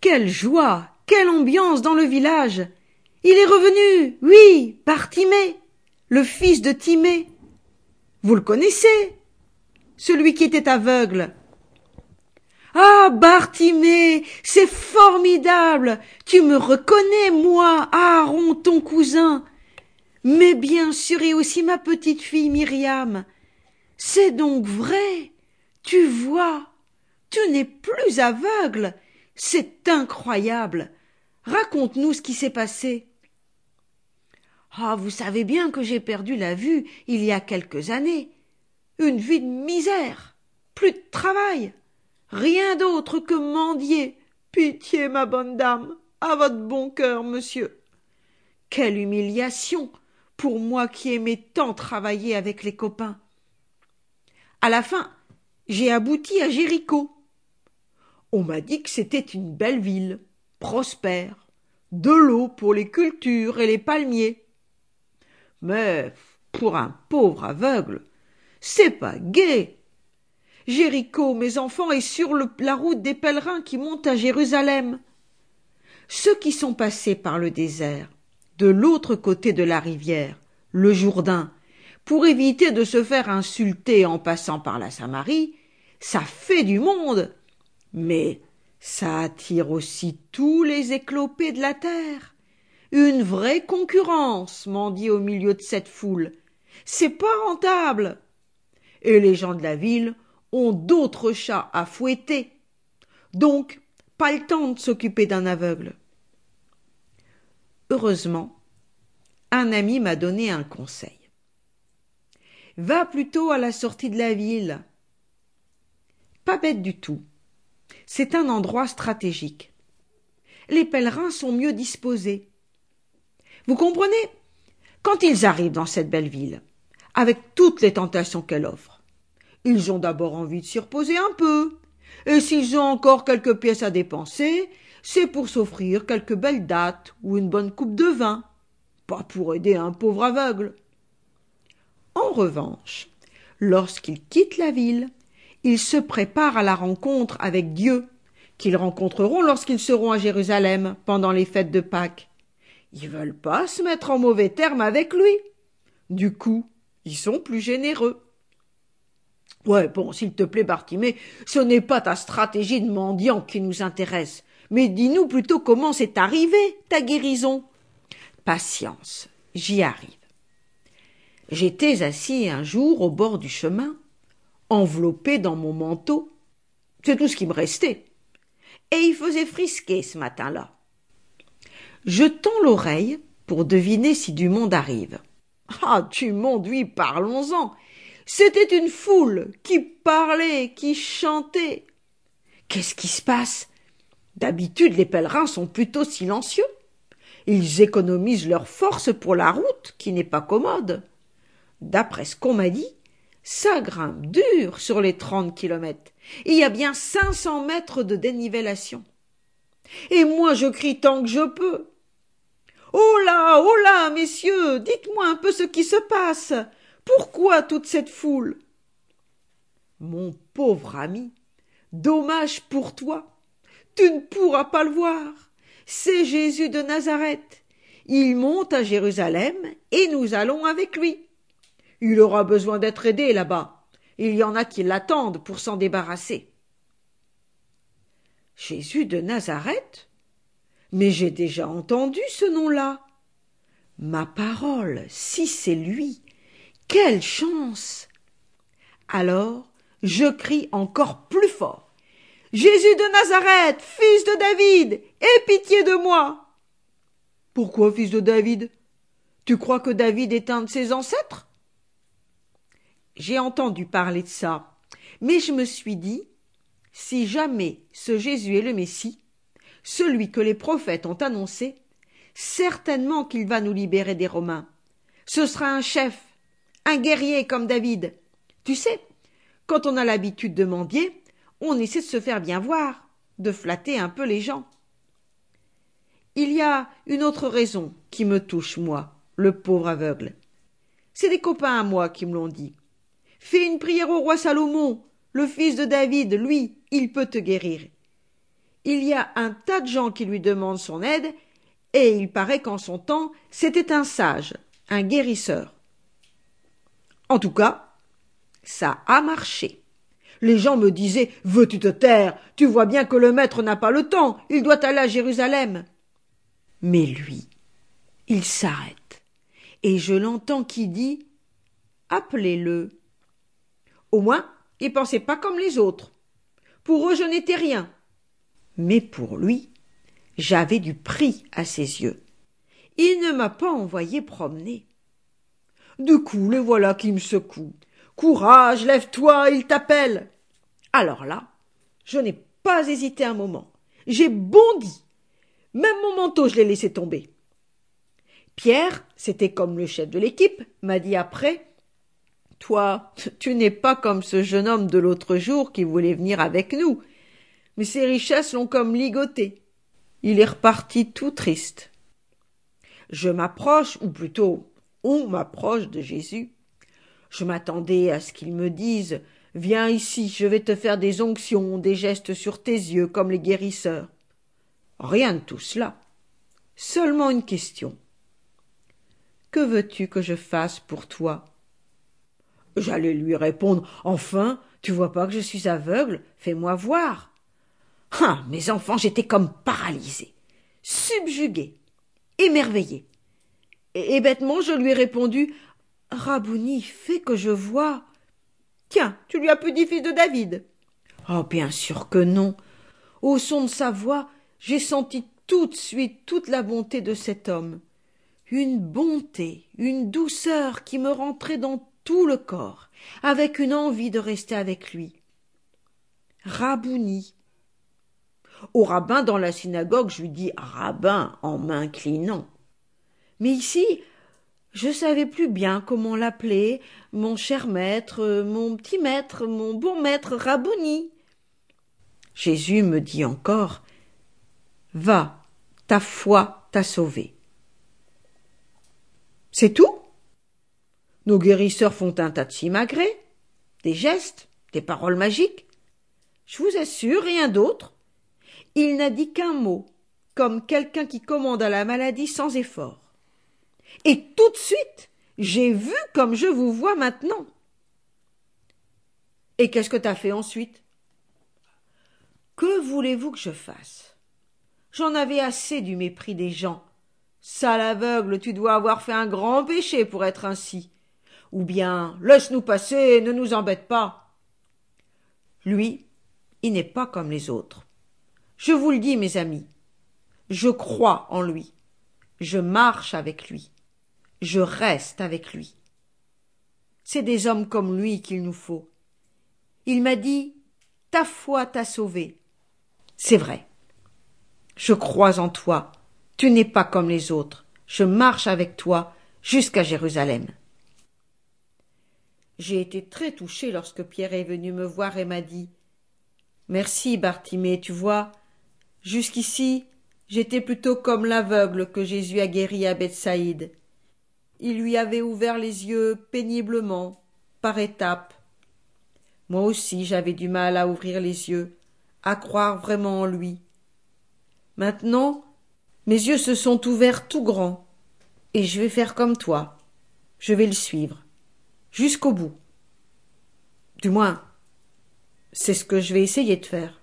Quelle joie, quelle ambiance dans le village. Il est revenu, oui, par le fils de Timée. Vous le connaissez, celui qui était aveugle. Ah, Bartimée, c'est formidable. Tu me reconnais, moi, Aaron, ton cousin. Mais bien sûr, et aussi ma petite fille Myriam. C'est donc vrai. Tu vois, tu n'es plus aveugle. C'est incroyable. Raconte-nous ce qui s'est passé. Ah, vous savez bien que j'ai perdu la vue il y a quelques années. Une vie de misère, plus de travail, rien d'autre que mendier. Pitié, ma bonne dame, à votre bon cœur, monsieur. Quelle humiliation pour moi qui aimais tant travailler avec les copains. À la fin, j'ai abouti à Jéricho. On m'a dit que c'était une belle ville, prospère, de l'eau pour les cultures et les palmiers. Mais pour un pauvre aveugle, c'est pas gai. Jéricho, mes enfants, est sur la route des pèlerins qui montent à Jérusalem. Ceux qui sont passés par le désert, de l'autre côté de la rivière, le Jourdain, pour éviter de se faire insulter en passant par la Samarie, ça fait du monde. Mais ça attire aussi tous les éclopés de la terre. Une vraie concurrence, dit au milieu de cette foule. C'est pas rentable. Et les gens de la ville ont d'autres chats à fouetter. Donc, pas le temps de s'occuper d'un aveugle. Heureusement, un ami m'a donné un conseil. Va plutôt à la sortie de la ville. Pas bête du tout. C'est un endroit stratégique. Les pèlerins sont mieux disposés. Vous comprenez? Quand ils arrivent dans cette belle ville, avec toutes les tentations qu'elle offre, ils ont d'abord envie de s'y reposer un peu. Et s'ils ont encore quelques pièces à dépenser, c'est pour s'offrir quelques belles dates ou une bonne coupe de vin, pas pour aider un pauvre aveugle. En revanche, lorsqu'ils quittent la ville, ils se préparent à la rencontre avec Dieu, qu'ils rencontreront lorsqu'ils seront à Jérusalem pendant les fêtes de Pâques. Ils veulent pas se mettre en mauvais termes avec lui. Du coup, ils sont plus généreux. Ouais, bon, s'il te plaît, Bartimée, ce n'est pas ta stratégie de mendiant qui nous intéresse, mais dis-nous plutôt comment c'est arrivé, ta guérison. Patience, j'y arrive. J'étais assis un jour au bord du chemin, enveloppé dans mon manteau. C'est tout ce qui me restait. Et il faisait frisquer ce matin-là. Je tends l'oreille pour deviner si du monde arrive. Ah, du monde, oui, parlons-en. C'était une foule qui parlait, qui chantait. Qu'est-ce qui se passe? D'habitude, les pèlerins sont plutôt silencieux. Ils économisent leurs forces pour la route, qui n'est pas commode. D'après ce qu'on m'a dit, ça grimpe dur sur les trente kilomètres. Il y a bien cinq cents mètres de dénivellation. Et moi, je crie tant que je peux. Oh là, oh là, messieurs, dites-moi un peu ce qui se passe. Pourquoi toute cette foule? Mon pauvre ami, dommage pour toi. Tu ne pourras pas le voir. C'est Jésus de Nazareth. Il monte à Jérusalem et nous allons avec lui. Il aura besoin d'être aidé là-bas. Il y en a qui l'attendent pour s'en débarrasser. Jésus de Nazareth? Mais j'ai déjà entendu ce nom-là. Ma parole, si c'est lui. Quelle chance. Alors je crie encore plus fort. Jésus de Nazareth, fils de David, aie pitié de moi. Pourquoi fils de David? Tu crois que David est un de ses ancêtres? J'ai entendu parler de ça, mais je me suis dit, si jamais ce Jésus est le Messie, celui que les prophètes ont annoncé, certainement qu'il va nous libérer des Romains. Ce sera un chef, un guerrier comme David. Tu sais, quand on a l'habitude de mendier, on essaie de se faire bien voir, de flatter un peu les gens. Il y a une autre raison qui me touche, moi, le pauvre aveugle. C'est des copains à moi qui me l'ont dit. Fais une prière au roi Salomon, le fils de David, lui, il peut te guérir. il y a un tas de gens qui lui demandent son aide, et il paraît qu'en son temps, c'était un sage, un guérisseur. En tout cas, ça a marché. Les gens me disaient Veux-tu te taire? Tu vois bien que le maître n'a pas le temps, il doit aller à Jérusalem. Mais lui, il s'arrête, et je l'entends qui dit Appelez-le. Au moins, il pensait pas comme les autres. Pour eux, je n'étais rien. Mais pour lui, j'avais du prix à ses yeux. Il ne m'a pas envoyé promener. Du coup, le voilà qui me secoue. Courage, lève-toi, il t'appelle. Alors là, je n'ai pas hésité un moment. J'ai bondi. Même mon manteau, je l'ai laissé tomber. Pierre, c'était comme le chef de l'équipe, m'a dit après Toi, tu n'es pas comme ce jeune homme de l'autre jour qui voulait venir avec nous. Mais ses richesses l'ont comme ligoté. Il est reparti tout triste. Je m'approche, ou plutôt on m'approche de Jésus. Je m'attendais à ce qu'il me dise Viens ici, je vais te faire des onctions, des gestes sur tes yeux comme les guérisseurs. Rien de tout cela. Seulement une question. Que veux-tu que je fasse pour toi? J'allais lui répondre Enfin, tu vois pas que je suis aveugle Fais-moi voir. Ah, mes enfants, j'étais comme paralysé, subjugué, émerveillé. Et, bêtement, je lui ai répondu Rabouni, fais que je vois. Tiens, tu lui as pu dit fils de David. Oh, bien sûr que non. Au son de sa voix, j'ai senti tout de suite toute la bonté de cet homme. Une bonté, une douceur qui me rentrait dans tout le corps, avec une envie de rester avec lui. Rabouni. Au rabbin dans la synagogue, je lui dis rabbin en m'inclinant. Mais ici, je savais plus bien comment l'appeler, mon cher maître, mon petit maître, mon bon maître Rabouni. Jésus me dit encore Va, ta foi t'a sauvé. C'est tout? Nos guérisseurs font un tas de simagrées, des gestes, des paroles magiques. Je vous assure, rien d'autre. Il n'a dit qu'un mot, comme quelqu'un qui commande à la maladie sans effort. Et tout de suite, j'ai vu comme je vous vois maintenant. Et qu'est-ce que t'as fait ensuite? Que voulez-vous que je fasse? J'en avais assez du mépris des gens. Sale aveugle, tu dois avoir fait un grand péché pour être ainsi. Ou bien laisse-nous passer, ne nous embête pas. Lui, il n'est pas comme les autres. Je vous le dis, mes amis, je crois en lui, je marche avec lui je reste avec lui. C'est des hommes comme lui qu'il nous faut. Il m'a dit Ta foi t'a sauvé. C'est vrai. Je crois en toi. Tu n'es pas comme les autres. Je marche avec toi jusqu'à Jérusalem. J'ai été très touché lorsque Pierre est venu me voir et m'a dit Merci, Bartimée, tu vois, jusqu'ici, j'étais plutôt comme l'aveugle que Jésus a guéri à Bethsaïde. Il lui avait ouvert les yeux péniblement, par étapes. Moi aussi j'avais du mal à ouvrir les yeux, à croire vraiment en lui. Maintenant, mes yeux se sont ouverts tout grands, et je vais faire comme toi. Je vais le suivre, jusqu'au bout. Du moins, c'est ce que je vais essayer de faire.